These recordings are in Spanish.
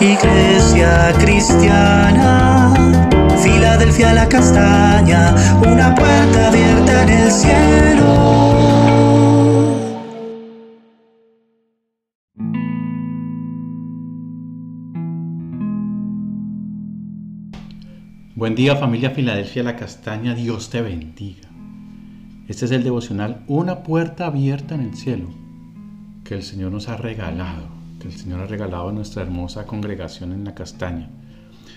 Iglesia cristiana, Filadelfia la castaña, una puerta abierta en el cielo. Buen día familia Filadelfia la castaña, Dios te bendiga. Este es el devocional Una puerta abierta en el cielo que el Señor nos ha regalado, el Señor ha regalado a nuestra hermosa congregación en la castaña.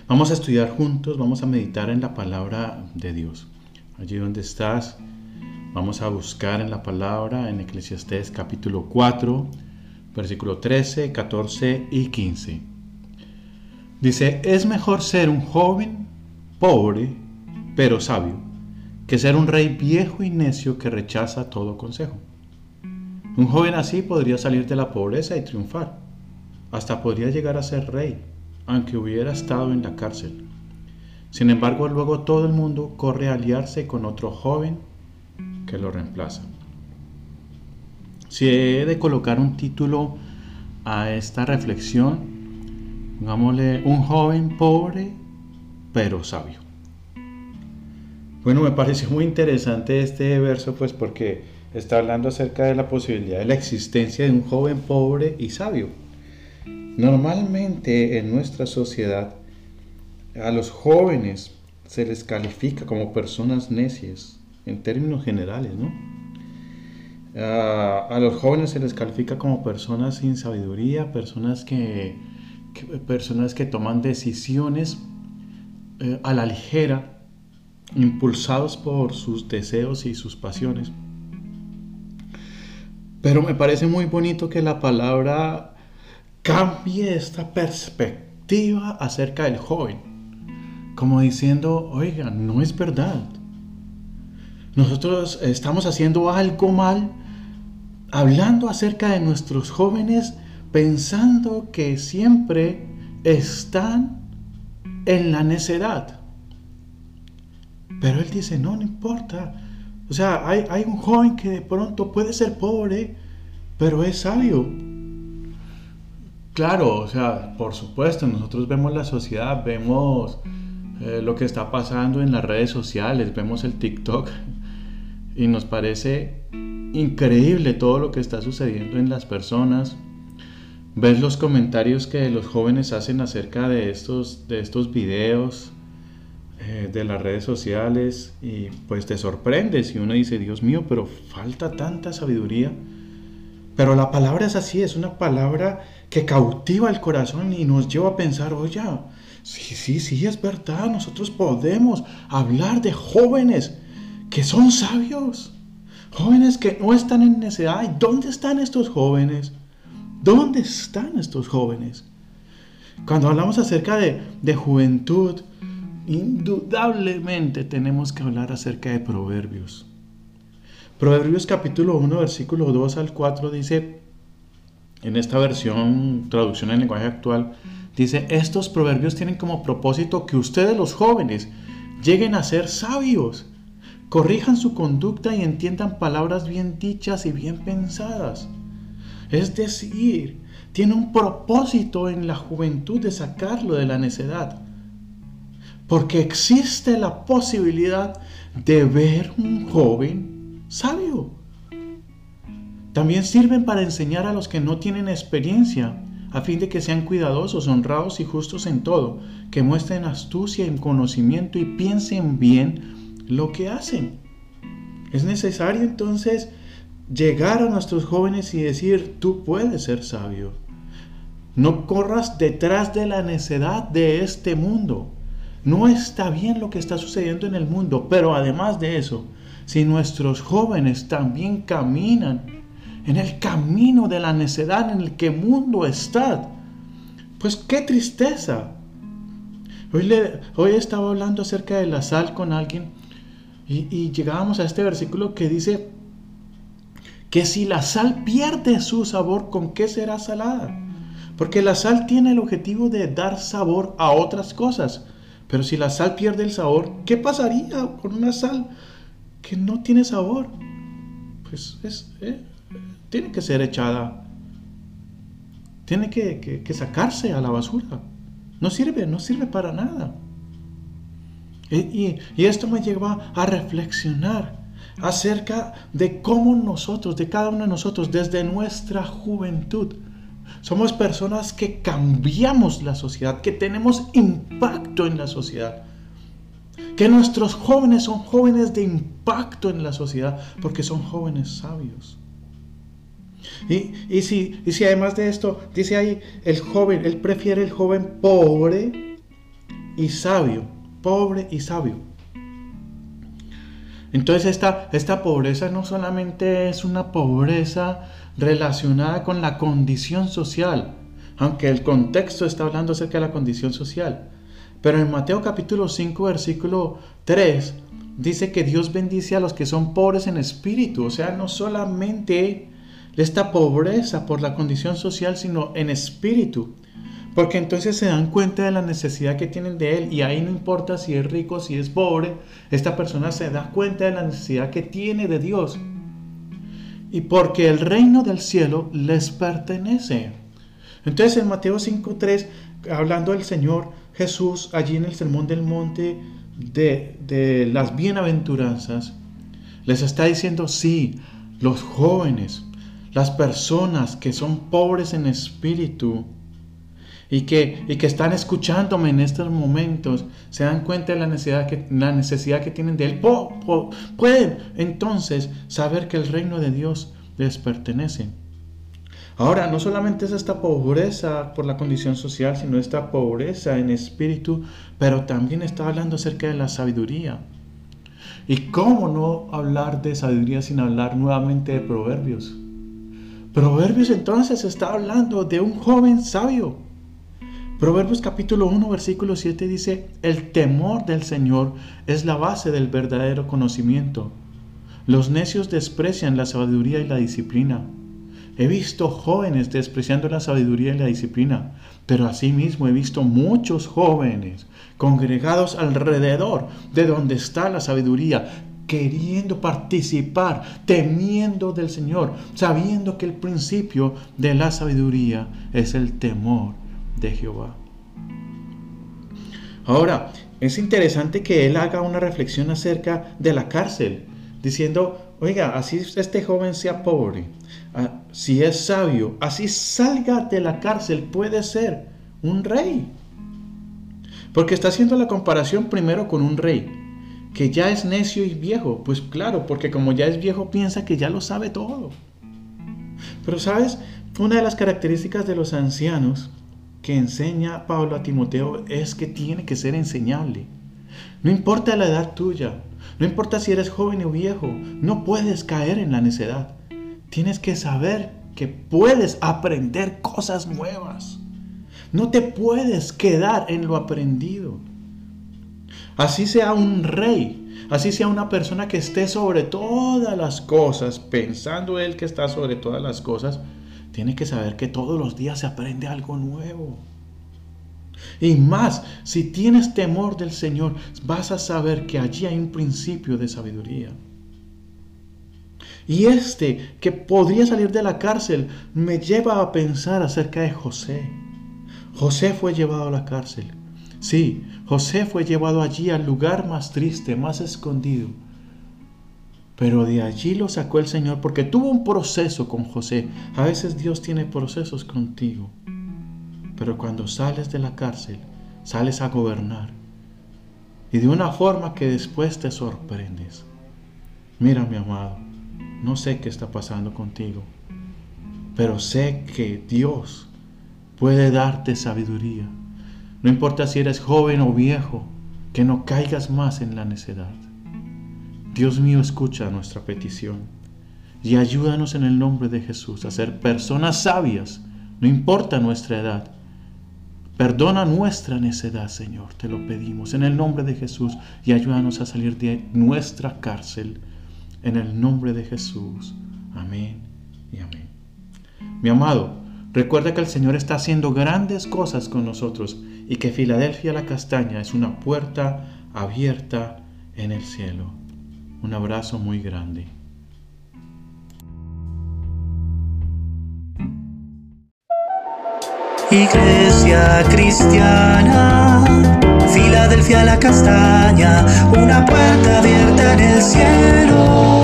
Vamos a estudiar juntos, vamos a meditar en la palabra de Dios. Allí donde estás, vamos a buscar en la palabra en Eclesiastés capítulo 4, versículo 13, 14 y 15. Dice, es mejor ser un joven pobre, pero sabio, que ser un rey viejo y necio que rechaza todo consejo. Un joven así podría salir de la pobreza y triunfar. Hasta podría llegar a ser rey, aunque hubiera estado en la cárcel. Sin embargo, luego todo el mundo corre a aliarse con otro joven que lo reemplaza. Si he de colocar un título a esta reflexión, digámosle un joven pobre pero sabio. Bueno, me parece muy interesante este verso, pues porque está hablando acerca de la posibilidad de la existencia de un joven pobre y sabio. Normalmente en nuestra sociedad a los jóvenes se les califica como personas necias, en términos generales, ¿no? a los jóvenes se les califica como personas sin sabiduría, personas que, personas que toman decisiones eh, a la ligera impulsados por sus deseos y sus pasiones. Pero me parece muy bonito que la palabra cambie esta perspectiva acerca del joven. Como diciendo, oiga, no es verdad. Nosotros estamos haciendo algo mal hablando acerca de nuestros jóvenes pensando que siempre están en la necedad. Pero él dice, no, no importa. O sea, hay, hay un joven que de pronto puede ser pobre, pero es sabio. Claro, o sea, por supuesto, nosotros vemos la sociedad, vemos eh, lo que está pasando en las redes sociales, vemos el TikTok y nos parece increíble todo lo que está sucediendo en las personas. Ves los comentarios que los jóvenes hacen acerca de estos, de estos videos, eh, de las redes sociales y pues te sorprendes y uno dice, Dios mío, pero falta tanta sabiduría. Pero la palabra es así, es una palabra que cautiva el corazón y nos lleva a pensar, oye, sí, sí, sí, es verdad, nosotros podemos hablar de jóvenes que son sabios, jóvenes que no están en necesidad. dónde están estos jóvenes? ¿Dónde están estos jóvenes? Cuando hablamos acerca de, de juventud, indudablemente tenemos que hablar acerca de proverbios. Proverbios capítulo 1, versículo 2 al 4 dice, en esta versión, traducción en lenguaje actual, dice, estos proverbios tienen como propósito que ustedes los jóvenes lleguen a ser sabios, corrijan su conducta y entiendan palabras bien dichas y bien pensadas. Es decir, tiene un propósito en la juventud de sacarlo de la necedad porque existe la posibilidad de ver un joven sabio. También sirven para enseñar a los que no tienen experiencia, a fin de que sean cuidadosos, honrados y justos en todo, que muestren astucia y conocimiento y piensen bien lo que hacen. Es necesario entonces llegar a nuestros jóvenes y decir, tú puedes ser sabio. No corras detrás de la necedad de este mundo. No está bien lo que está sucediendo en el mundo, pero además de eso, si nuestros jóvenes también caminan en el camino de la necedad en el que mundo está, pues qué tristeza. Hoy, le, hoy estaba hablando acerca de la sal con alguien y, y llegábamos a este versículo que dice que si la sal pierde su sabor, ¿con qué será salada? Porque la sal tiene el objetivo de dar sabor a otras cosas. Pero si la sal pierde el sabor, ¿qué pasaría con una sal que no tiene sabor? Pues es, eh, tiene que ser echada tiene que, sacarse a la basura. No sirve, no sirve para nada. y, esto me lleva a reflexionar acerca de cómo nosotros, de cada uno de nosotros, desde nuestra juventud, somos personas que cambiamos la sociedad, que tenemos impacto en la sociedad. Que nuestros jóvenes son jóvenes de impacto en la sociedad porque son jóvenes sabios. Y, si, y si además de esto, dice ahí, el joven, él prefiere el joven pobre y sabio, pobre y sabio. Entonces esta, esta pobreza no solamente es una pobreza relacionada con la condición social, aunque el contexto está hablando acerca de la condición social. Pero en Mateo capítulo 5, versículo 3, dice que Dios bendice a los que son pobres en espíritu, o sea, no solamente esta pobreza por la condición social, sino en espíritu. Porque entonces se dan cuenta de la necesidad que tienen de Él y ahí no importa si es rico, si es pobre, esta persona se da cuenta de la necesidad que tiene de Dios. Y porque el reino del cielo les pertenece. Entonces en Mateo 5.3, hablando del Señor Jesús allí en el Sermón del Monte de, de las bienaventuranzas, les está diciendo, sí, los jóvenes, las personas que son pobres en espíritu, y que, y que están escuchándome en estos momentos se dan cuenta de la necesidad que, la necesidad que tienen de Él, pueden entonces saber que el reino de Dios les pertenece. Ahora, no solamente es esta pobreza por la condición social, sino esta pobreza en espíritu, pero también está hablando acerca de la sabiduría. ¿Y cómo no hablar de sabiduría sin hablar nuevamente de proverbios? Proverbios entonces está hablando de un joven sabio Proverbios capítulo 1, versículo 7 dice, el temor del Señor es la base del verdadero conocimiento. Los necios desprecian la sabiduría y la disciplina. He visto jóvenes despreciando la sabiduría y la disciplina, pero asimismo he visto muchos jóvenes congregados alrededor de donde está la sabiduría, queriendo participar, temiendo del Señor, sabiendo que el principio de la sabiduría es el temor de Jehová. Ahora, es interesante que él haga una reflexión acerca de la cárcel, diciendo, oiga, así este joven sea pobre, ah, si es sabio, así salga de la cárcel, puede ser un rey. Porque está haciendo la comparación primero con un rey, que ya es necio y viejo. Pues claro, porque como ya es viejo piensa que ya lo sabe todo. Pero sabes, una de las características de los ancianos que enseña Pablo a Timoteo es que tiene que ser enseñable. No importa la edad tuya, no importa si eres joven o viejo, no puedes caer en la necedad. Tienes que saber que puedes aprender cosas nuevas. No te puedes quedar en lo aprendido. Así sea un rey, así sea una persona que esté sobre todas las cosas, pensando él que está sobre todas las cosas, tiene que saber que todos los días se aprende algo nuevo. Y más, si tienes temor del Señor, vas a saber que allí hay un principio de sabiduría. Y este que podría salir de la cárcel me lleva a pensar acerca de José. José fue llevado a la cárcel. Sí, José fue llevado allí al lugar más triste, más escondido pero de allí lo sacó el Señor porque tuvo un proceso con José. A veces Dios tiene procesos contigo. Pero cuando sales de la cárcel, sales a gobernar. Y de una forma que después te sorprendes. Mira, mi amado, no sé qué está pasando contigo, pero sé que Dios puede darte sabiduría. No importa si eres joven o viejo, que no caigas más en la necedad. Dios mío, escucha nuestra petición y ayúdanos en el nombre de Jesús a ser personas sabias, no importa nuestra edad. Perdona nuestra necedad, Señor, te lo pedimos en el nombre de Jesús y ayúdanos a salir de nuestra cárcel en el nombre de Jesús. Amén y amén. Mi amado, recuerda que el Señor está haciendo grandes cosas con nosotros y que Filadelfia la Castaña es una puerta abierta en el cielo. Un abrazo muy grande. Iglesia cristiana, Filadelfia la castaña, una puerta abierta en el cielo.